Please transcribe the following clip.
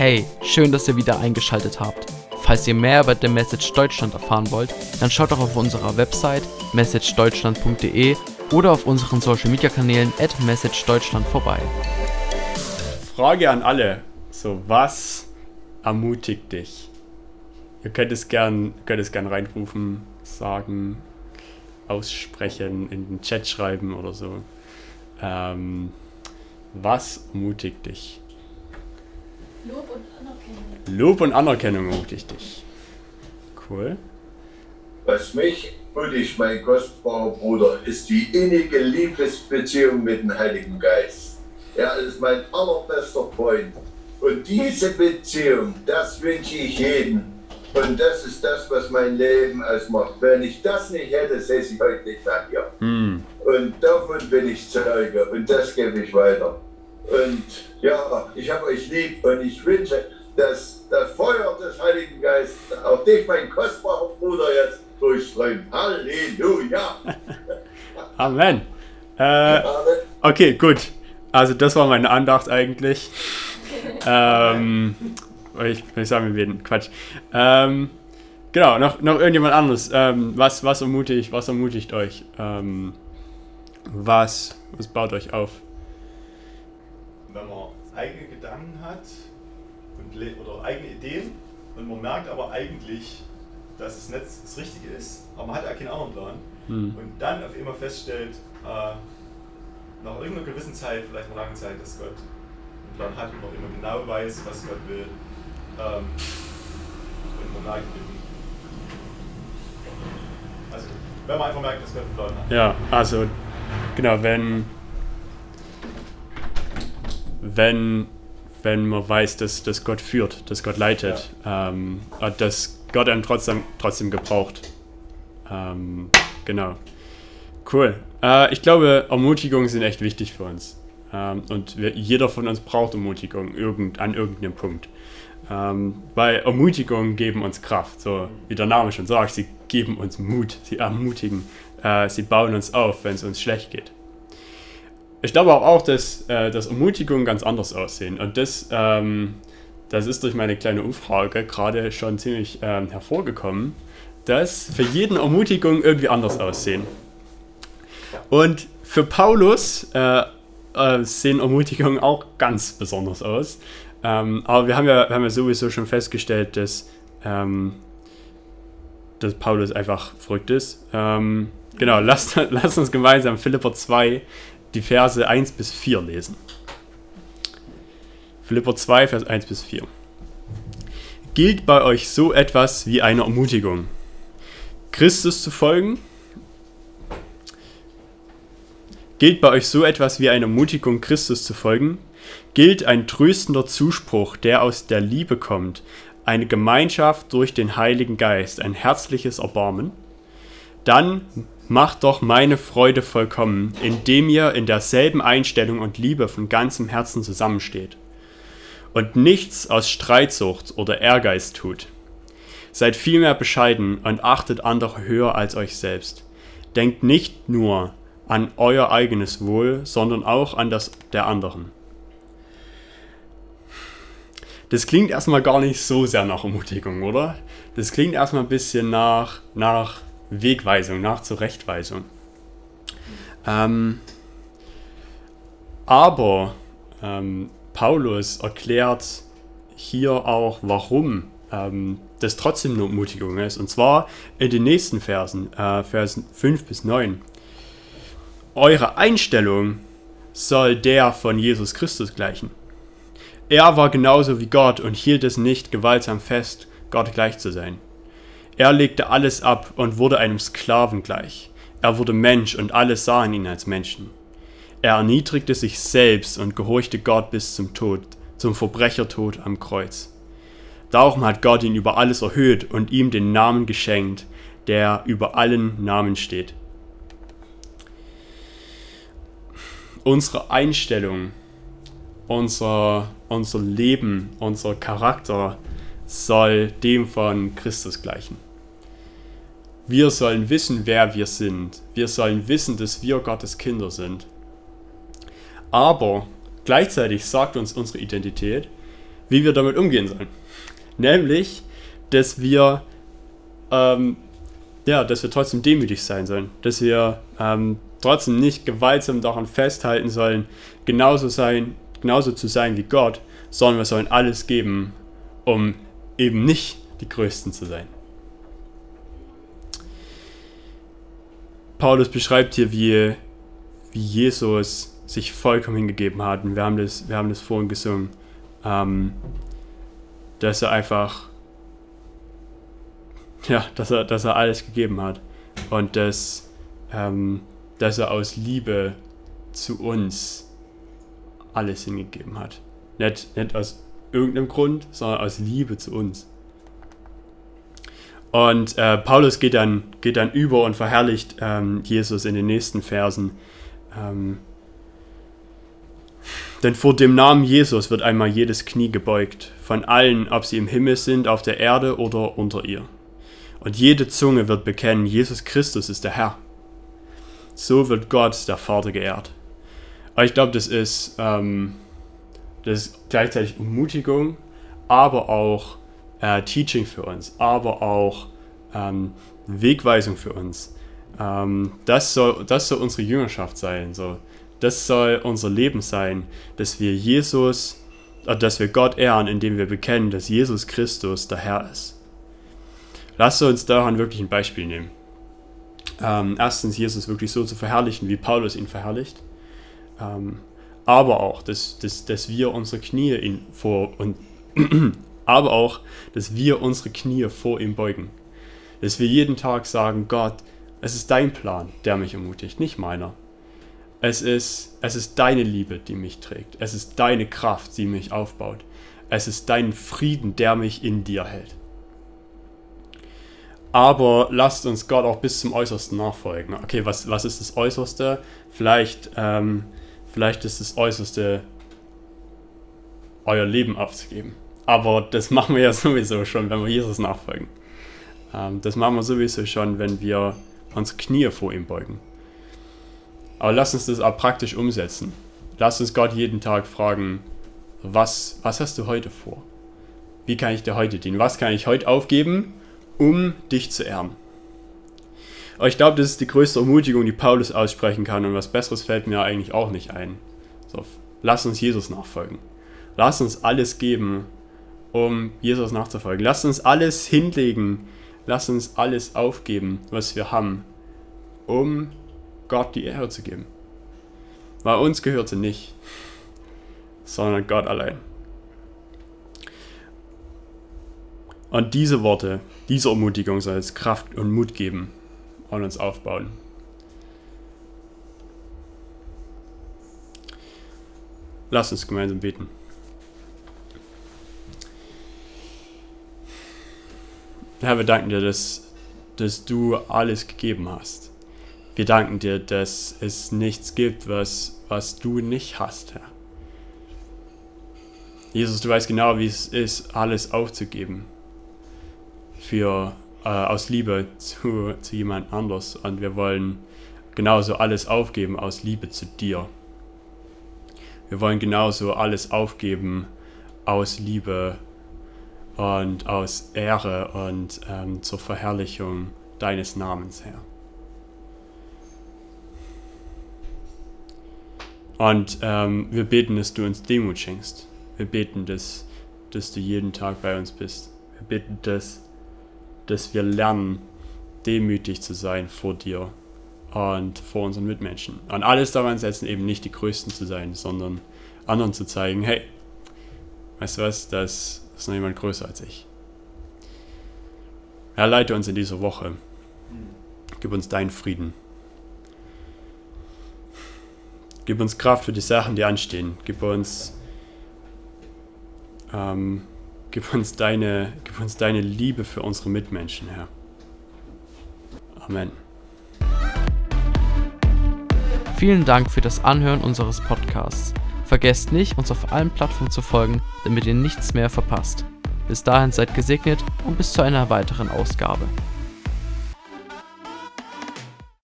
Hey, schön, dass ihr wieder eingeschaltet habt. Falls ihr mehr über The Message Deutschland erfahren wollt, dann schaut doch auf unserer Website messagedeutschland.de oder auf unseren Social Media Kanälen at messagedeutschland vorbei. Frage an alle. So, was ermutigt dich? Ihr könnt es gern, könnt es gern reinrufen, sagen, aussprechen, in den Chat schreiben oder so. Ähm, was ermutigt dich? Lob und Anerkennung. Lob und Anerkennung ermutigt dich. Cool. Was mich und ich, mein kostbarer Bruder, ist die innige Liebesbeziehung mit dem Heiligen Geist. Er ist mein allerbester Freund. Und diese Beziehung, das wünsche ich jedem. Und das ist das, was mein Leben ausmacht. Wenn ich das nicht hätte, säße ich heute nicht mehr hier. Hm. Und davon bin ich Zeuge und das gebe ich weiter. Und ja, ich habe euch lieb und ich wünsche, dass das Feuer des Heiligen Geistes auf dich, mein kostbarer Bruder, jetzt durchströmt. Halleluja! Amen. Äh, okay, gut. Also das war meine Andacht eigentlich. ähm, ich, ich sage mir wieder Quatsch. Ähm, genau, noch, noch irgendjemand anderes. Ähm, was, was, ermutigt, was ermutigt euch? Ähm, was, was baut euch auf? Eigene Gedanken hat und oder eigene Ideen und man merkt aber eigentlich, dass es nicht das Richtige ist, aber man hat ja keinen anderen Plan Hm. und dann auf einmal feststellt, äh, nach irgendeiner gewissen Zeit, vielleicht einer langen Zeit, dass Gott einen Plan hat und man immer genau weiß, was Gott will. Ähm, und man merkt also wenn man einfach merkt, dass Gott einen Plan hat. Ja, also genau, wenn wenn wenn man weiß, dass, dass Gott führt, dass Gott leitet, ähm, und dass Gott einen trotzdem trotzdem gebraucht. Ähm, genau. Cool. Äh, ich glaube, Ermutigungen sind echt wichtig für uns. Ähm, und wir, jeder von uns braucht Ermutigung irgend, an irgendeinem Punkt. Ähm, weil Ermutigungen geben uns Kraft. So wie der Name schon sagt, sie geben uns Mut, sie ermutigen, äh, sie bauen uns auf, wenn es uns schlecht geht. Ich glaube aber auch, dass, äh, dass Ermutigungen ganz anders aussehen. Und das, ähm, das ist durch meine kleine Umfrage gerade schon ziemlich ähm, hervorgekommen, dass für jeden Ermutigungen irgendwie anders aussehen. Und für Paulus äh, äh, sehen Ermutigungen auch ganz besonders aus. Ähm, aber wir haben, ja, wir haben ja sowieso schon festgestellt, dass, ähm, dass Paulus einfach verrückt ist. Ähm, genau, lasst, lasst uns gemeinsam Philipper 2, die Verse 1 bis 4 lesen. Philipper 2, Vers 1 bis 4. Gilt bei euch so etwas wie eine Ermutigung, Christus zu folgen? Gilt bei euch so etwas wie eine Ermutigung, Christus zu folgen? Gilt ein tröstender Zuspruch, der aus der Liebe kommt, eine Gemeinschaft durch den Heiligen Geist, ein herzliches Erbarmen? Dann macht doch meine Freude vollkommen, indem ihr in derselben Einstellung und Liebe von ganzem Herzen zusammensteht und nichts aus Streitsucht oder Ehrgeiz tut. Seid vielmehr bescheiden und achtet andere höher als euch selbst. Denkt nicht nur an euer eigenes Wohl, sondern auch an das der anderen. Das klingt erstmal gar nicht so sehr nach Ermutigung, oder? Das klingt erstmal ein bisschen nach, nach Wegweisung, nach Zurechtweisung. Ähm, aber ähm, Paulus erklärt hier auch, warum ähm, das trotzdem eine Ermutigung ist. Und zwar in den nächsten Versen, äh, Versen 5 bis 9. Eure Einstellung soll der von Jesus Christus gleichen. Er war genauso wie Gott und hielt es nicht gewaltsam fest, Gott gleich zu sein. Er legte alles ab und wurde einem Sklaven gleich. Er wurde Mensch und alle sahen ihn als Menschen. Er erniedrigte sich selbst und gehorchte Gott bis zum Tod, zum Verbrechertod am Kreuz. Darum hat Gott ihn über alles erhöht und ihm den Namen geschenkt, der über allen Namen steht. Unsere Einstellung, unser, unser Leben, unser Charakter soll dem von Christus gleichen. Wir sollen wissen, wer wir sind. Wir sollen wissen, dass wir Gottes Kinder sind. Aber gleichzeitig sagt uns unsere Identität, wie wir damit umgehen sollen. Nämlich, dass wir, ähm, ja, dass wir trotzdem demütig sein sollen, dass wir ähm, trotzdem nicht gewaltsam daran festhalten sollen, genauso sein, genauso zu sein wie Gott, sondern wir sollen alles geben, um eben nicht die Größten zu sein. Paulus beschreibt hier, wie, wie Jesus sich vollkommen hingegeben hat. Und wir haben das, wir haben das vorhin gesungen. Ähm, dass er einfach, ja, dass er, dass er alles gegeben hat. Und dass, ähm, dass er aus Liebe zu uns alles hingegeben hat. Nicht, nicht aus irgendeinem Grund, sondern aus Liebe zu uns. Und äh, Paulus geht dann, geht dann über und verherrlicht ähm, Jesus in den nächsten Versen. Ähm, denn vor dem Namen Jesus wird einmal jedes Knie gebeugt, von allen, ob sie im Himmel sind, auf der Erde oder unter ihr. Und jede Zunge wird bekennen, Jesus Christus ist der Herr. So wird Gott, der Vater, geehrt. Aber ich glaube, das ist, ähm, das ist gleichzeitig Ermutigung, aber auch äh, Teaching für uns, aber auch ähm, Wegweisung für uns. Ähm, das, soll, das soll unsere Jüngerschaft sein. So. Das soll unser Leben sein, dass wir Jesus, äh, dass wir Gott ehren, indem wir bekennen, dass Jesus Christus der Herr ist. Lasst uns daran wirklich ein Beispiel nehmen. Ähm, erstens, Jesus wirklich so zu verherrlichen, wie Paulus ihn verherrlicht. Ähm, aber auch, dass, dass, dass wir unsere Knie in, vor und aber auch, dass wir unsere Knie vor ihm beugen. Dass wir jeden Tag sagen, Gott, es ist dein Plan, der mich ermutigt, nicht meiner. Es ist, es ist deine Liebe, die mich trägt. Es ist deine Kraft, die mich aufbaut. Es ist dein Frieden, der mich in dir hält. Aber lasst uns Gott auch bis zum Äußersten nachfolgen. Okay, was, was ist das Äußerste? Vielleicht, ähm, vielleicht ist das Äußerste, euer Leben aufzugeben. Aber das machen wir ja sowieso schon, wenn wir Jesus nachfolgen. Ähm, das machen wir sowieso schon, wenn wir unsere Knie vor ihm beugen. Aber lass uns das auch praktisch umsetzen. Lass uns Gott jeden Tag fragen, was, was hast du heute vor? Wie kann ich dir heute dienen? Was kann ich heute aufgeben, um dich zu ehren? Aber ich glaube, das ist die größte Ermutigung, die Paulus aussprechen kann und was Besseres fällt mir eigentlich auch nicht ein. So, lass uns Jesus nachfolgen. Lass uns alles geben, um Jesus nachzufolgen. Lass uns alles hinlegen. Lass uns alles aufgeben, was wir haben, um Gott die Ehre zu geben. Weil uns gehört sie nicht, sondern Gott allein. Und diese Worte, diese Ermutigung soll es Kraft und Mut geben und uns aufbauen. Lass uns gemeinsam beten. Herr, wir danken dir, dass, dass du alles gegeben hast. Wir danken dir, dass es nichts gibt, was, was du nicht hast, Herr. Jesus, du weißt genau, wie es ist, alles aufzugeben. Für, äh, aus Liebe zu, zu jemand anders. Und wir wollen genauso alles aufgeben aus Liebe zu dir. Wir wollen genauso alles aufgeben aus Liebe und aus Ehre und ähm, zur Verherrlichung deines Namens, Herr. Und ähm, wir beten, dass du uns Demut schenkst. Wir beten, dass, dass du jeden Tag bei uns bist. Wir beten, dass, dass wir lernen, demütig zu sein vor dir und vor unseren Mitmenschen. Und alles daran setzen, eben nicht die Größten zu sein, sondern anderen zu zeigen, hey, weißt du was, das ist noch jemand größer als ich. Herr, leite uns in dieser Woche. Gib uns deinen Frieden. Gib uns Kraft für die Sachen, die anstehen. Gib uns, ähm, gib uns, deine, gib uns deine Liebe für unsere Mitmenschen, Herr. Amen. Vielen Dank für das Anhören unseres Podcasts. Vergesst nicht, uns auf allen Plattformen zu folgen, damit ihr nichts mehr verpasst. Bis dahin seid gesegnet und bis zu einer weiteren Ausgabe.